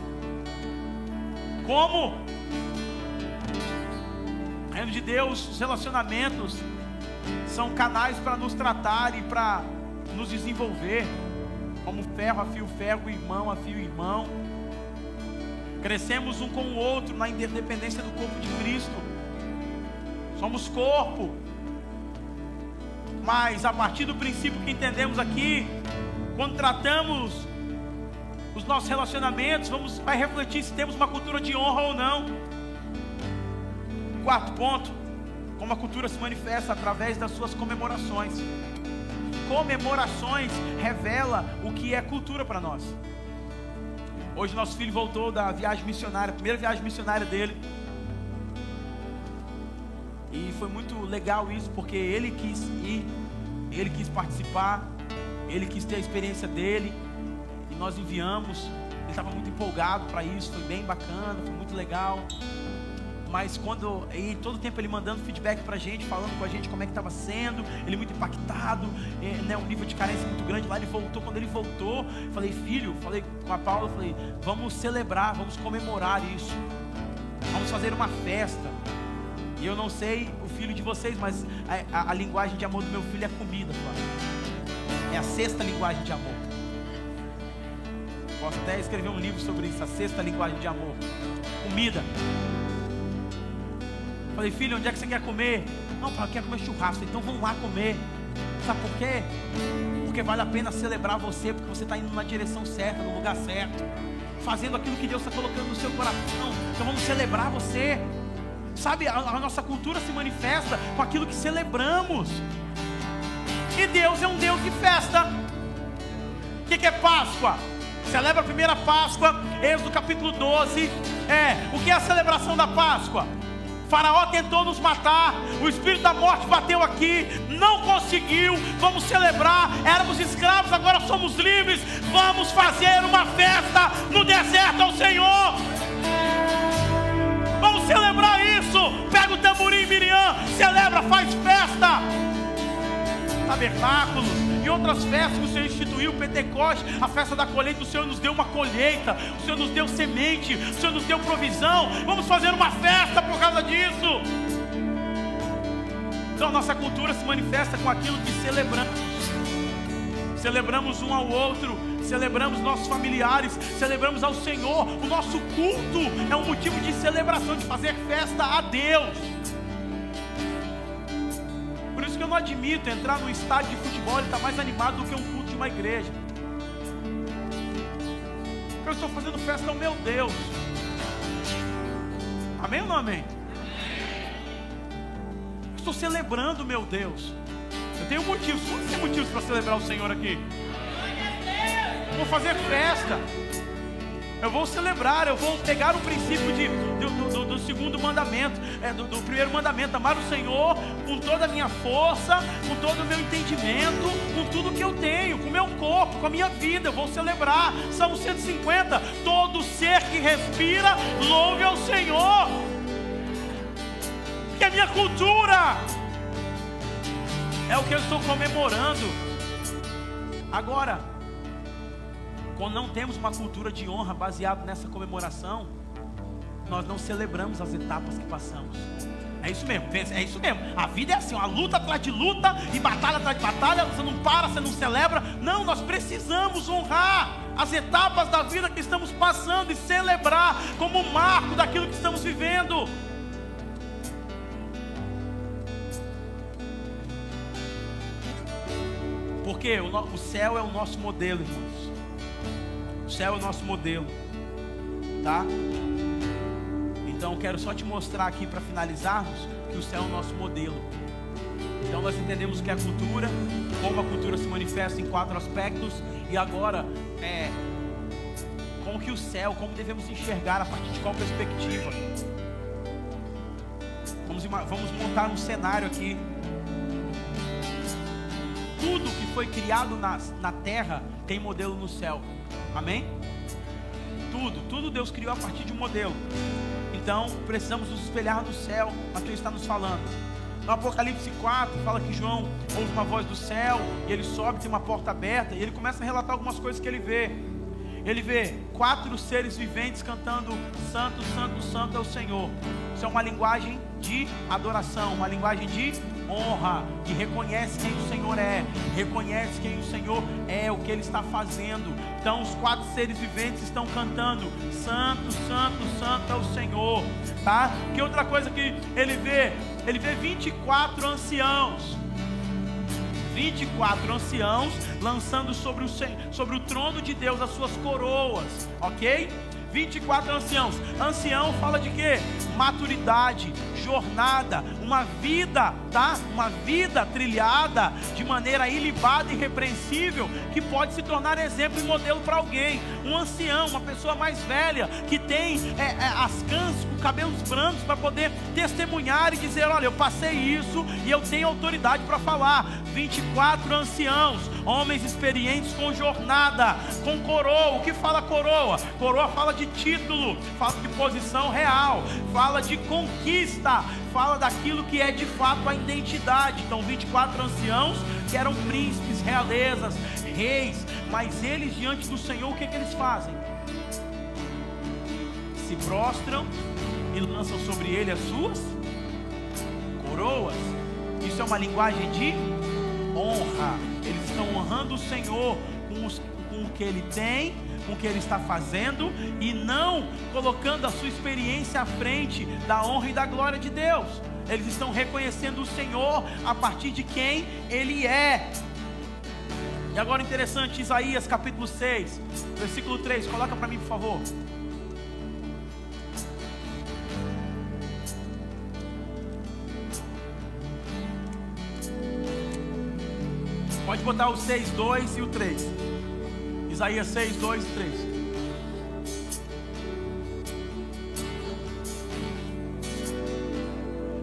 S2: Como? Reino de Deus, os relacionamentos são canais para nos tratar e para nos desenvolver como ferro afia o ferro, irmão afia o irmão. Crescemos um com o outro na interdependência do corpo de Cristo. Somos corpo. Mas a partir do princípio que entendemos aqui, quando tratamos os nossos relacionamentos, vamos vai refletir se temos uma cultura de honra ou não. Quarto ponto, como a cultura se manifesta através das suas comemorações comemorações revela o que é cultura para nós. Hoje nosso filho voltou da viagem missionária, primeira viagem missionária dele. E foi muito legal isso, porque ele quis ir, ele quis participar, ele quis ter a experiência dele. E nós enviamos. Ele estava muito empolgado para isso, foi bem bacana, foi muito legal. mas quando e todo tempo ele mandando feedback pra gente, falando com a gente como é que estava sendo, ele muito impactado, é, né, um nível de carência muito grande. Lá ele voltou, quando ele voltou, falei, filho, falei com a Paula, falei, vamos celebrar, vamos comemorar isso, vamos fazer uma festa. E eu não sei o filho de vocês, mas a, a, a linguagem de amor do meu filho é comida, É a sexta linguagem de amor. Posso até escrever um livro sobre isso, a sexta linguagem de amor. Comida. Falei, filho, onde é que você quer comer? Não, pai, eu quero comer churrasco. Então vamos lá comer. Sabe por quê? Porque vale a pena celebrar você, porque você está indo na direção certa, no lugar certo. Fazendo aquilo que Deus está colocando no seu coração. Então vamos celebrar você. Sabe, a, a nossa cultura se manifesta com aquilo que celebramos. E Deus é um Deus de festa. O que, que é Páscoa? Celebra a primeira Páscoa, Êxodo capítulo 12. É, o que é a celebração da Páscoa? Faraó tentou nos matar, o espírito da morte bateu aqui, não conseguiu. Vamos celebrar. Éramos escravos, agora somos livres. Vamos fazer uma festa no deserto ao Senhor. Vamos celebrar isso. Pega o tamborim, Miriam, celebra, faz festa. Tabernáculos e outras festas que o Senhor instituiu, Pentecoste, a festa da colheita, o Senhor nos deu uma colheita, o Senhor nos deu semente, o Senhor nos deu provisão. Vamos fazer uma festa por causa disso. Então, nossa cultura se manifesta com aquilo que celebramos. Celebramos um ao outro, celebramos nossos familiares, celebramos ao Senhor. O nosso culto é um motivo de celebração, de fazer festa a Deus não admito entrar num estádio de futebol e estar tá mais animado do que um culto de uma igreja. Eu estou fazendo festa ao meu Deus. Amém ou não amém? estou celebrando meu Deus. Eu tenho motivos. Quantos tem motivos para celebrar o Senhor aqui? Vou fazer festa. Eu vou celebrar, eu vou pegar o princípio de, do, do segundo mandamento, é, do, do, primeiro mandamento, amar o Senhor com toda a minha força, com todo o meu entendimento, com tudo que eu tenho, com o meu corpo, com a minha vida, eu vou celebrar. Salmo 150, todo ser que respira, louve ao Senhor. Que é minha cultura. É o que eu estou comemorando. Agora, quando não temos uma cultura de honra baseada nessa comemoração, nós não celebramos as etapas que passamos. É isso mesmo, é isso mesmo. A vida é assim, uma luta atrás de luta e batalha atrás de batalha. Você não para, você não celebra. Não, nós precisamos honrar as etapas da vida que estamos passando e celebrar como marco daquilo que estamos vivendo. Porque o céu é o nosso modelo, irmãos. O céu é o nosso modelo, tá? Então quero só te mostrar aqui para finalizarmos que o céu é o nosso modelo. Então nós entendemos que a cultura, como a cultura se manifesta em quatro aspectos e agora é como que o céu, como devemos enxergar a partir de qual perspectiva. Vamos, vamos montar um cenário aqui. Tudo que foi criado na, na terra tem modelo no céu. Amém? Tudo, tudo Deus criou a partir de um modelo. Então, precisamos nos espelhar no céu, Mateus está nos falando. No Apocalipse 4, fala que João ouve uma voz do céu, e ele sobe, tem uma porta aberta, e ele começa a relatar algumas coisas que ele vê. Ele vê quatro seres viventes cantando: Santo, Santo, Santo é o Senhor. Isso é uma linguagem de adoração, uma linguagem de honra, que reconhece quem o Senhor é, reconhece quem o Senhor é, o que Ele está fazendo. Então os quatro seres viventes estão cantando: Santo, Santo, Santo é o Senhor. Tá? Que outra coisa que ele vê? Ele vê 24 anciãos. 24 anciãos lançando sobre o, sobre o trono de Deus as suas coroas, ok? 24 anciãos. Ancião fala de quê? Maturidade, jornada, uma vida, tá? Uma vida trilhada de maneira ilibada e irrepreensível, que pode se tornar exemplo e modelo para alguém. Um ancião, uma pessoa mais velha, que tem é, é, as cãs com cabelos brancos para poder testemunhar e dizer: Olha, eu passei isso e eu tenho autoridade para falar. 24 anciãos, homens experientes com jornada, com coroa. O que fala coroa? Coroa fala de título, fala de posição real, fala de conquista, fala daquilo que é de fato a identidade. Então, 24 anciãos que eram príncipes, realezas, reis, mas eles diante do Senhor, o que, que eles fazem? Se prostram e lançam sobre ele as suas coroas. Isso é uma linguagem de honra. Eles estão honrando o Senhor com, os, com o que ele tem, com o que ele está fazendo e não colocando a sua experiência à frente da honra e da glória de Deus. Eles estão reconhecendo o Senhor a partir de quem ele é. E agora interessante, Isaías capítulo 6, versículo 3, coloca para mim, por favor. Pode botar o 6, 2 e o 3. Isaías 6, 2 e 3.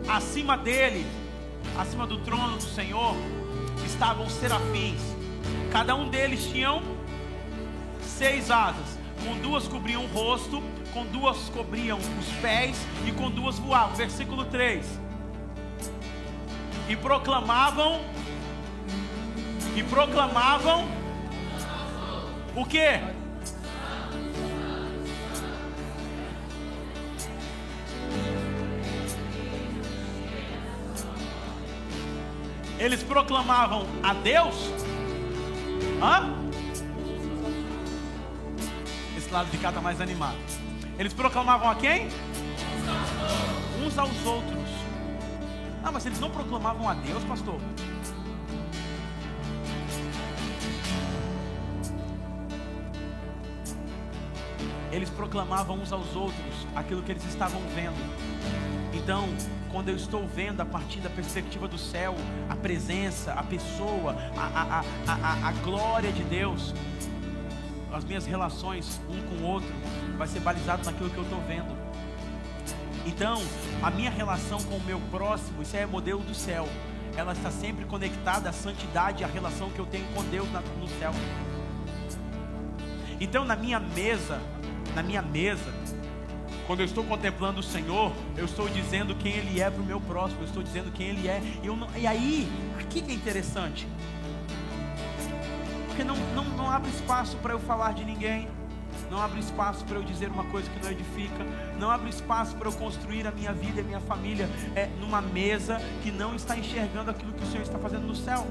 S2: Acima dele, acima do trono do Senhor, estavam serafins. Cada um deles tinham seis asas. Com duas cobriam o rosto, com duas cobriam os pés e com duas voavam. Versículo 3. E proclamavam e proclamavam o que? Eles proclamavam a Deus? Hã? Esse lado de cá está mais animado. Eles proclamavam a quem? Uns aos outros. Ah, mas eles não proclamavam a Deus, pastor? Eles proclamavam uns aos outros aquilo que eles estavam vendo. Então, quando eu estou vendo a partir da perspectiva do céu, a presença, a pessoa, a, a, a, a, glória de Deus, as minhas relações um com o outro vai ser balizado naquilo que eu estou vendo. Então, a minha relação com o meu próximo, isso é modelo do céu. Ela está sempre conectada à santidade, à relação que eu tenho com Deus no céu. Então, na minha mesa, na minha mesa, quando eu estou contemplando o Senhor, eu estou dizendo quem Ele é para o meu próximo, eu estou dizendo quem Ele é. Eu não, e aí, aqui que é interessante, porque não, não, não abre espaço para eu falar de ninguém, não abre espaço para eu dizer uma coisa que não edifica, não abre espaço para eu construir a minha vida e a minha família é, numa mesa que não está enxergando aquilo que o Senhor está fazendo no céu.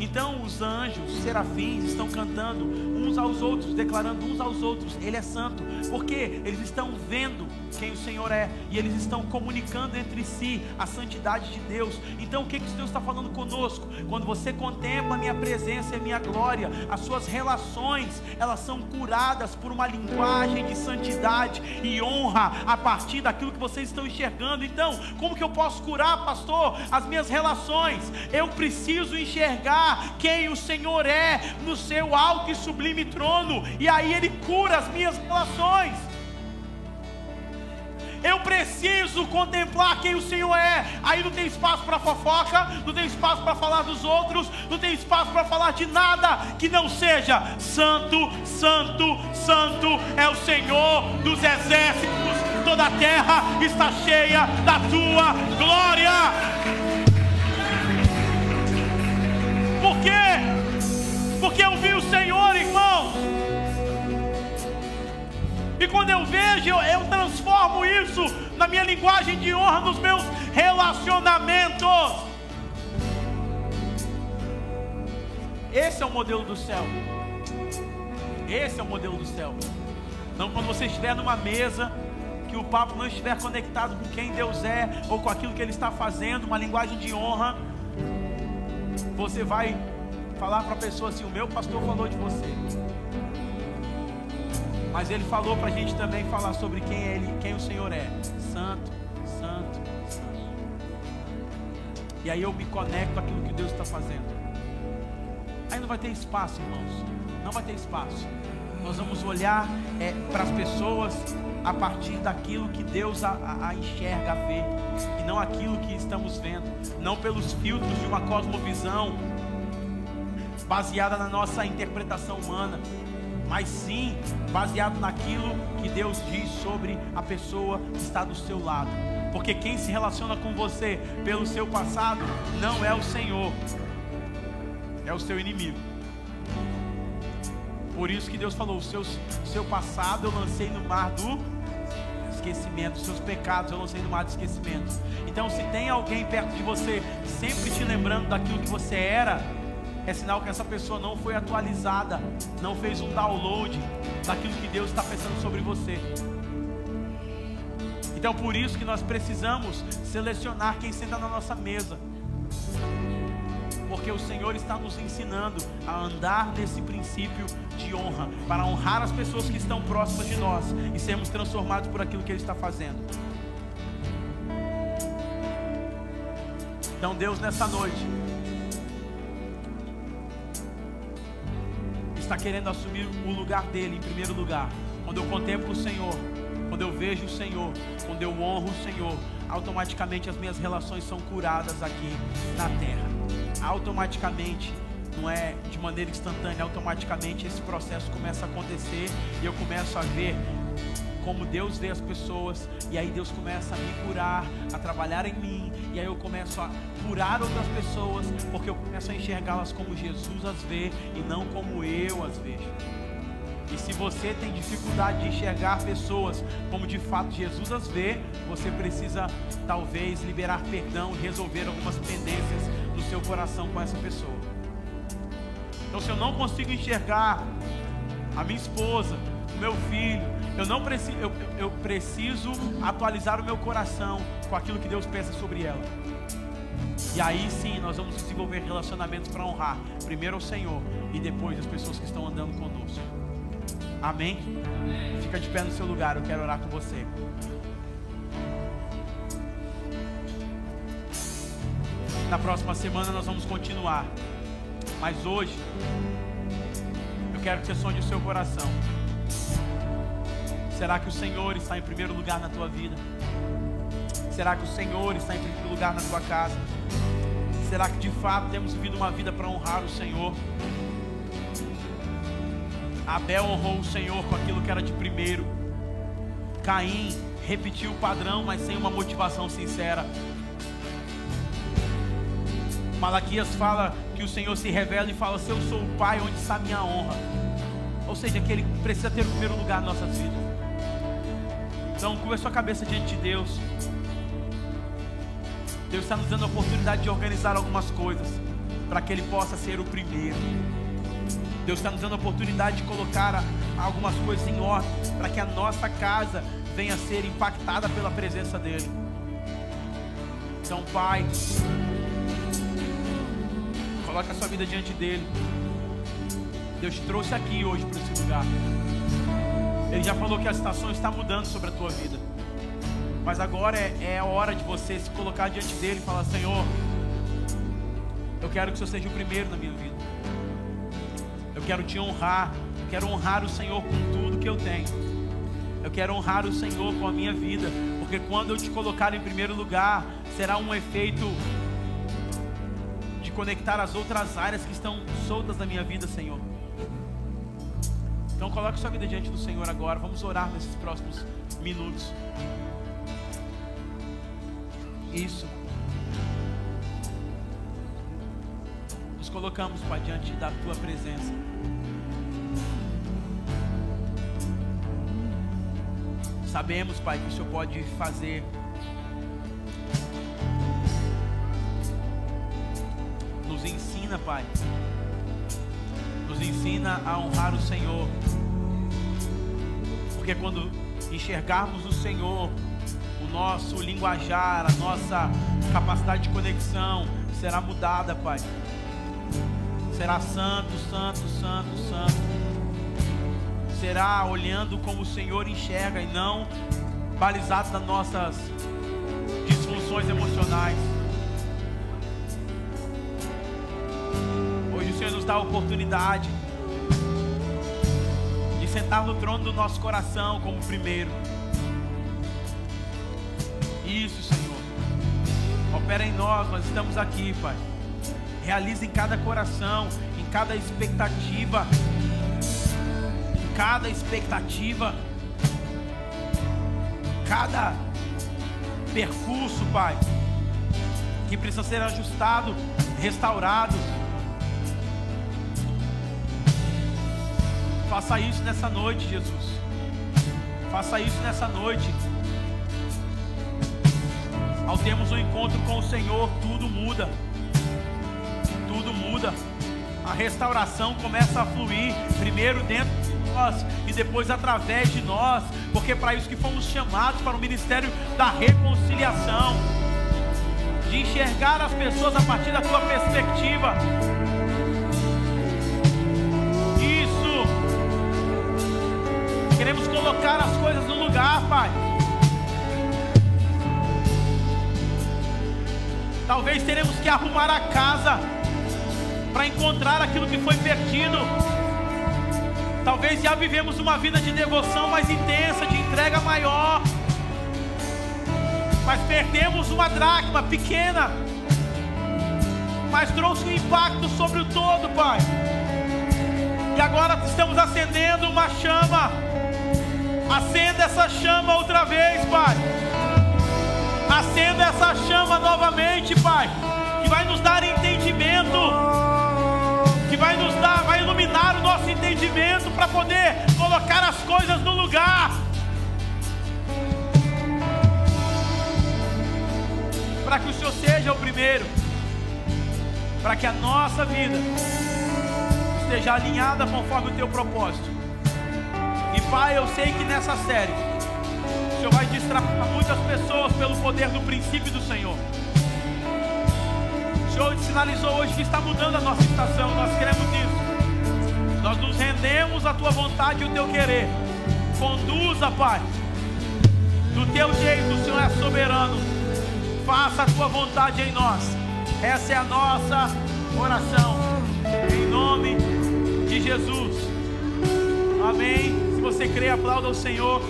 S2: Então os anjos, os serafins estão cantando uns aos outros, declarando uns aos outros: Ele é santo, porque eles estão vendo quem o Senhor é e eles estão comunicando entre si a santidade de Deus. Então o que, que Deus está falando conosco? Quando você contempla a minha presença e a minha glória, as suas relações elas são curadas por uma linguagem de santidade e honra a partir daquilo que vocês estão enxergando. Então, como que eu posso curar, pastor, as minhas relações? Eu preciso enxergar quem o Senhor é no seu alto e sublime trono, e aí Ele cura as minhas relações. Eu preciso contemplar quem o Senhor é. Aí não tem espaço para fofoca, não tem espaço para falar dos outros, não tem espaço para falar de nada que não seja santo, santo, santo é o Senhor dos exércitos. Toda a terra está cheia da tua glória. Por quê? Porque eu vi o Senhor, irmãos e quando eu vejo, eu, transformo isso na minha linguagem de honra, nos meus relacionamentos. Esse é o modelo do céu. Esse é o modelo do céu. Então, quando você estiver numa mesa, que o papo não estiver conectado com quem Deus é ou com aquilo que Ele está fazendo, uma linguagem de honra, você vai falar para a pessoa assim: O meu pastor falou de você. Mas ele falou para a gente também falar sobre quem ele, quem o Senhor é. Santo, santo. E aí eu me conecto àquilo que Deus está fazendo. Aí não vai ter espaço, irmãos. Não vai ter espaço. Nós vamos olhar é, para as pessoas a partir daquilo que Deus a, a, a enxerga, a ver, e não aquilo que estamos vendo, não pelos filtros de uma cosmovisão baseada na nossa interpretação humana, mas sim baseado naquilo que Deus diz sobre a pessoa que está do seu lado. Porque quem se relaciona com você pelo seu passado não é o Senhor, é o seu inimigo. Por isso que Deus falou: o seu, seu passado eu lancei no mar do esquecimento, seus pecados eu lancei no mar do esquecimento. Então, se tem alguém perto de você sempre te lembrando daquilo que você era, é sinal que essa pessoa não foi atualizada, não fez um download daquilo que Deus está pensando sobre você. Então, por isso que nós precisamos selecionar quem senta na nossa mesa porque o Senhor está nos ensinando a andar nesse princípio de honra, para honrar as pessoas que estão próximas de nós e sermos transformados por aquilo que Ele está fazendo. Então, Deus, nessa noite, está querendo assumir o lugar dele em primeiro lugar. Quando eu contemplo o Senhor, quando eu vejo o Senhor, quando eu honro o Senhor, automaticamente as minhas relações são curadas aqui na terra automaticamente, não é de maneira instantânea, automaticamente esse processo começa a acontecer e eu começo a ver como Deus vê as pessoas, e aí Deus começa a me curar, a trabalhar em mim, e aí eu começo a curar outras pessoas, porque eu começo a enxergá-las como Jesus as vê e não como eu as vejo. E se você tem dificuldade de enxergar pessoas como de fato Jesus as vê, você precisa talvez liberar perdão e resolver algumas pendências do seu coração com essa pessoa. Então, se eu não consigo enxergar a minha esposa, o meu filho, eu não preciso, eu, eu preciso atualizar o meu coração com aquilo que Deus pensa sobre ela. E aí sim nós vamos desenvolver relacionamentos para honrar primeiro o Senhor e depois as pessoas que estão andando conosco. Amém? Amém? Fica de pé no seu lugar, eu quero orar com você. Na próxima semana nós vamos continuar. Mas hoje, eu quero que você sonhe o seu coração. Será que o Senhor está em primeiro lugar na tua vida? Será que o Senhor está em primeiro lugar na tua casa? Será que de fato temos vivido uma vida para honrar o Senhor? Abel honrou o Senhor com aquilo que era de primeiro. Caim repetiu o padrão, mas sem uma motivação sincera. Malaquias fala que o Senhor se revela e fala: Se eu sou o Pai, onde está a minha honra? Ou seja, que Ele precisa ter o primeiro lugar nas nossas vidas. Então, com a sua cabeça diante de Deus. Deus está nos dando a oportunidade de organizar algumas coisas para que Ele possa ser o primeiro. Deus está nos dando a oportunidade de colocar algumas coisas em ordem para que a nossa casa venha a ser impactada pela presença dEle. Então, Pai, Coloque a sua vida diante dele. Deus trouxe aqui hoje para esse lugar. Ele já falou que a situação está mudando sobre a tua vida. Mas agora é, é a hora de você se colocar diante dele e falar: Senhor, eu quero que o Senhor seja o primeiro na minha vida. Eu quero te honrar. Eu quero honrar o Senhor com tudo que eu tenho. Eu quero honrar o Senhor com a minha vida. Porque quando eu te colocar em primeiro lugar, será um efeito de conectar as outras áreas que estão soltas na minha vida, Senhor. Então coloque sua vida diante do Senhor agora. Vamos orar nesses próximos minutos. Isso. Nos colocamos, Pai, diante da tua presença. Sabemos, Pai, que o Senhor pode fazer ensina, Pai. Ensina a honrar o Senhor. Porque quando enxergarmos o Senhor, o nosso linguajar, a nossa capacidade de conexão será mudada, Pai. Será santo, santo, santo, santo. Será olhando como o Senhor enxerga e não balizado nas nossas disfunções emocionais. Dar a oportunidade de sentar no trono do nosso coração como primeiro. Isso, Senhor. Opera em nós, nós estamos aqui, Pai. Realiza em cada coração, em cada expectativa, em cada expectativa, cada percurso, Pai, que precisa ser ajustado, restaurado. Faça isso nessa noite, Jesus. Faça isso nessa noite. Ao termos um encontro com o Senhor, tudo muda. Tudo muda. A restauração começa a fluir, primeiro dentro de nós e depois através de nós, porque é para isso que fomos chamados para o ministério da reconciliação, de enxergar as pessoas a partir da tua perspectiva. Queremos colocar as coisas no lugar, Pai. Talvez teremos que arrumar a casa para encontrar aquilo que foi perdido. Talvez já vivemos uma vida de devoção mais intensa, de entrega maior. Mas perdemos uma dracma pequena. Mas trouxe um impacto sobre o todo, Pai. E agora estamos acendendo uma chama. Acenda essa chama outra vez, Pai. Acenda essa chama novamente, Pai, que vai nos dar entendimento, que vai nos dar, vai iluminar o nosso entendimento para poder colocar as coisas no lugar. Para que o Senhor seja o primeiro, para que a nossa vida esteja alinhada conforme o teu propósito. Pai, eu sei que nessa série Senhor vai destravar muitas pessoas pelo poder do princípio do Senhor. O Senhor sinalizou hoje que está mudando a nossa estação, nós queremos isso. Nós nos rendemos à tua vontade e o teu querer. Conduza, Pai, do teu jeito, o Senhor é soberano. Faça a tua vontade em nós. Essa é a nossa oração. Em nome de Jesus. Amém. Se você crê, aplauda o Senhor.